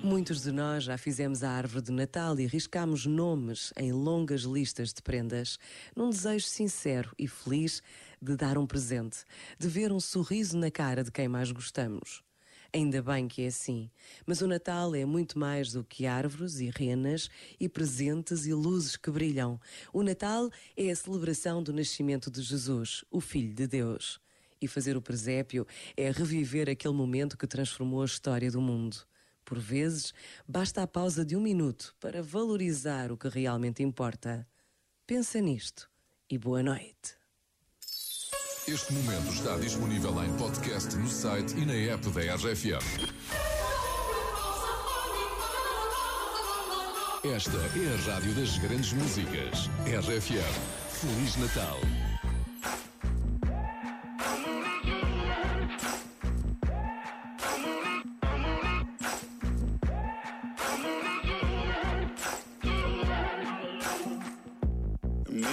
Muitos de nós já fizemos a árvore de Natal e riscamos nomes em longas listas de prendas, num desejo sincero e feliz de dar um presente, de ver um sorriso na cara de quem mais gostamos. Ainda bem que é assim, mas o Natal é muito mais do que árvores e renas e presentes e luzes que brilham. O Natal é a celebração do nascimento de Jesus, o Filho de Deus. E fazer o presépio é reviver aquele momento que transformou a história do mundo. Por vezes, basta a pausa de um minuto para valorizar o que realmente importa. Pensa nisto e boa noite. Este momento está disponível em podcast no site e na app da RFM. Esta é a rádio das grandes músicas. RFM. Feliz Natal.